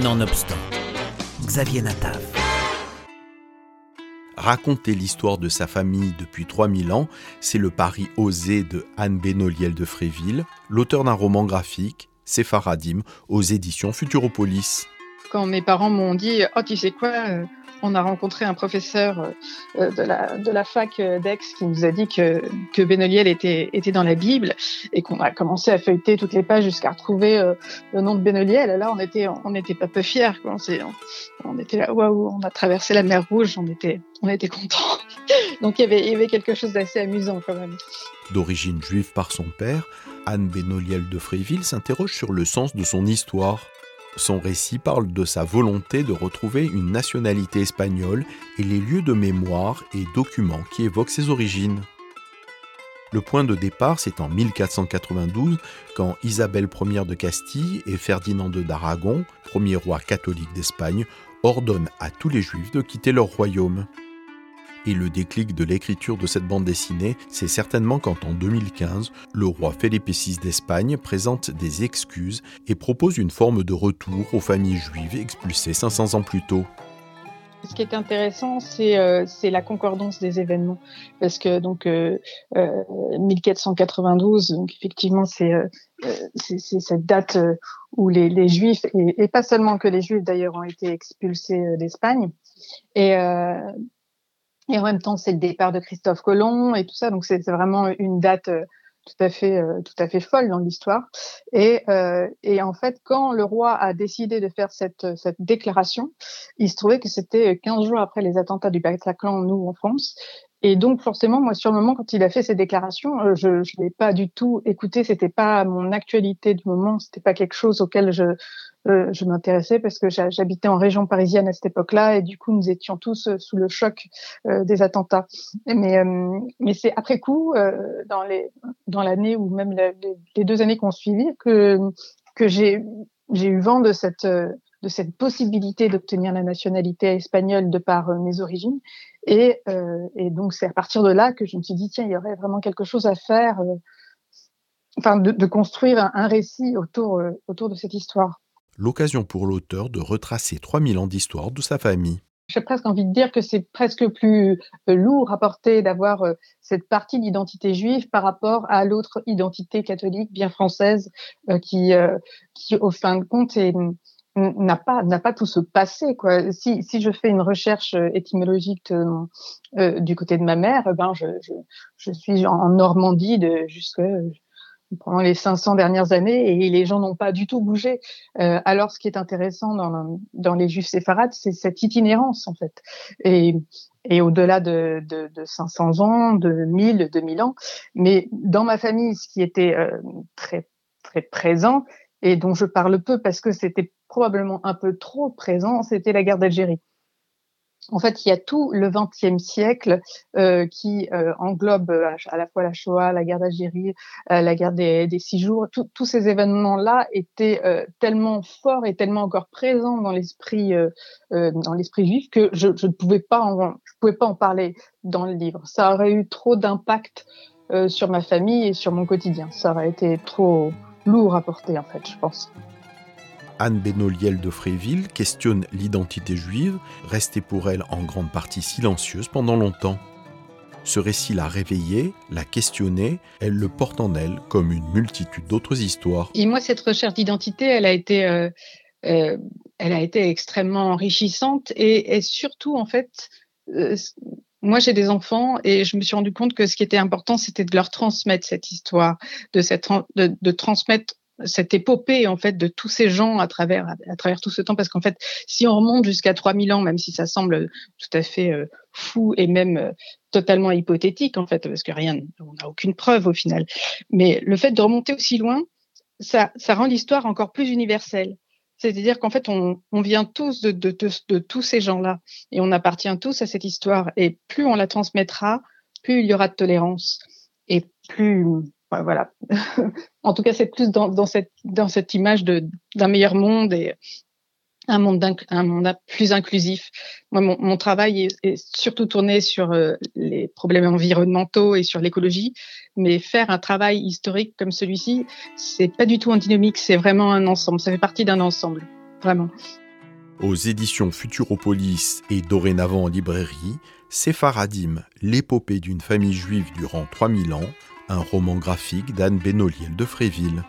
Nonobstant, Xavier Natav. Raconter l'histoire de sa famille depuis 3000 ans, c'est le pari osé de Anne Benoliel de Fréville, l'auteur d'un roman graphique, Sépharadim, aux éditions Futuropolis. Quand mes parents m'ont dit Oh, tu sais quoi euh, on a rencontré un professeur euh, de, la, de la fac euh, d'Aix qui nous a dit que, Benoliel était, dans la Bible et qu'on a commencé à feuilleter toutes les pages jusqu'à retrouver le nom de Benoliel. Là, on était, on était pas peu fiers. On, était là, waouh, on a traversé la mer Rouge, on était, on contents. Donc il y, avait, il y avait quelque chose d'assez amusant quand même. D'origine juive par son père, Anne Benoliel de Fréville s'interroge sur le sens de son histoire. Son récit parle de sa volonté de retrouver une nationalité espagnole et les lieux de mémoire et documents qui évoquent ses origines. Le point de départ, c'est en 1492, quand Isabelle Ier de Castille et Ferdinand II d'Aragon, premier roi catholique d'Espagne, ordonnent à tous les juifs de quitter leur royaume. Et le déclic de l'écriture de cette bande dessinée, c'est certainement quand en 2015, le roi Felipe VI d'Espagne présente des excuses et propose une forme de retour aux familles juives expulsées 500 ans plus tôt. Ce qui est intéressant, c'est euh, la concordance des événements, parce que donc euh, euh, 1492, donc effectivement c'est euh, cette date où les, les Juifs et, et, pas seulement que les Juifs d'ailleurs ont été expulsés d'Espagne, et et en même temps, c'est le départ de Christophe Colomb et tout ça. Donc, c'est vraiment une date euh, tout à fait, euh, tout à fait folle dans l'histoire. Et, euh, et en fait, quand le roi a décidé de faire cette, cette déclaration, il se trouvait que c'était 15 jours après les attentats du Bataclan, nous, en France. Et donc, forcément, moi, sur le moment, quand il a fait ces déclarations, euh, je ne l'ai pas du tout écouté. C'était pas mon actualité du moment. C'était pas quelque chose auquel je, euh, je m'intéressais parce que j'habitais en région parisienne à cette époque-là et du coup, nous étions tous euh, sous le choc des attentats. Mais, mais c'est après coup, dans les dans l'année ou même les, deux années qu'on suivi, que que j'ai j'ai eu vent de cette de cette possibilité d'obtenir la nationalité espagnole de par mes origines et, euh, et donc, c'est à partir de là que je me suis dit, tiens, il y aurait vraiment quelque chose à faire, euh, enfin, de, de, construire un, un récit autour, euh, autour de cette histoire. L'occasion pour l'auteur de retracer 3000 ans d'histoire de sa famille. J'ai presque envie de dire que c'est presque plus euh, lourd à porter d'avoir euh, cette partie d'identité juive par rapport à l'autre identité catholique bien française qui, qui, au fin de compte, est, n'a pas n'a pas tout ce passé quoi. Si si je fais une recherche euh, étymologique euh, euh, du côté de ma mère, eh ben je, je, je suis en Normandie de jusque pendant les 500 dernières années et les gens n'ont pas du tout bougé. Euh, alors ce qui est intéressant dans dans les Juifs séfarades, c'est cette itinérance en fait. Et et au-delà de, de, de, 500 ans, de 1000, 2000 ans. Mais dans ma famille, ce qui était euh, très très présent et dont je parle peu parce que c'était probablement un peu trop présent, c'était la guerre d'Algérie. En fait, il y a tout le XXe siècle euh, qui euh, englobe euh, à la fois la Shoah, la guerre d'Algérie, la guerre des, six jours. tous ces événements-là étaient tellement forts et tellement encore présents dans l'esprit dans l'esprit juif que je, je, ne pouvais pas en, je pouvais pas en parler dans le livre. Ça aurait eu trop d'impact sur ma famille et sur mon quotidien. Ça aurait été trop lourd à porter en fait, je pense. Anne Benoliel de Fréville questionne l'identité juive, restée pour elle en grande partie silencieuse pendant longtemps. Ce récit l'a réveillée, l'a questionnée, elle le porte en elle comme une multitude d'autres histoires. Et moi, cette recherche d'identité, elle a été, euh, euh, elle a été extrêmement enrichissante et, surtout, en fait, euh, moi, j'ai des enfants et je me suis rendu compte que ce qui était important, c'était de leur transmettre cette histoire, de, cette, de transmettre cette épopée en fait de tous ces gens à travers à, travers tout ce temps. Parce qu'en fait si on remonte jusqu'à 3000 ans même si ça semble tout à fait euh, fou et même euh, totalement hypothétique en fait parce que rien on n'a aucune preuve au final. Mais le fait de remonter aussi loin ça ça rend l'histoire encore plus universelle. C'est-à-dire qu'en fait on, on vient tous de, de, de, de tous ces gens-là. Et on appartient tous à cette histoire. Et plus on la transmettra plus il y aura de tolérance. Et plus en tout cas, c'est plus dans, cette, image d'un meilleur monde et un monde, plus inclusif. Moi, mon, travail est, est, surtout tourné sur euh, les problèmes environnementaux et sur l'écologie, mais faire un travail historique comme celui-ci, c'est pas du tout antinomique, c'est vraiment un ensemble. Ça fait partie d'un ensemble, vraiment. Aux éditions Futuropolis et dorénavant en librairie, Sépharadim, l'épopée d'une famille juive durant 3000 ans, un roman graphique d'Anne Benoliel de Fréville.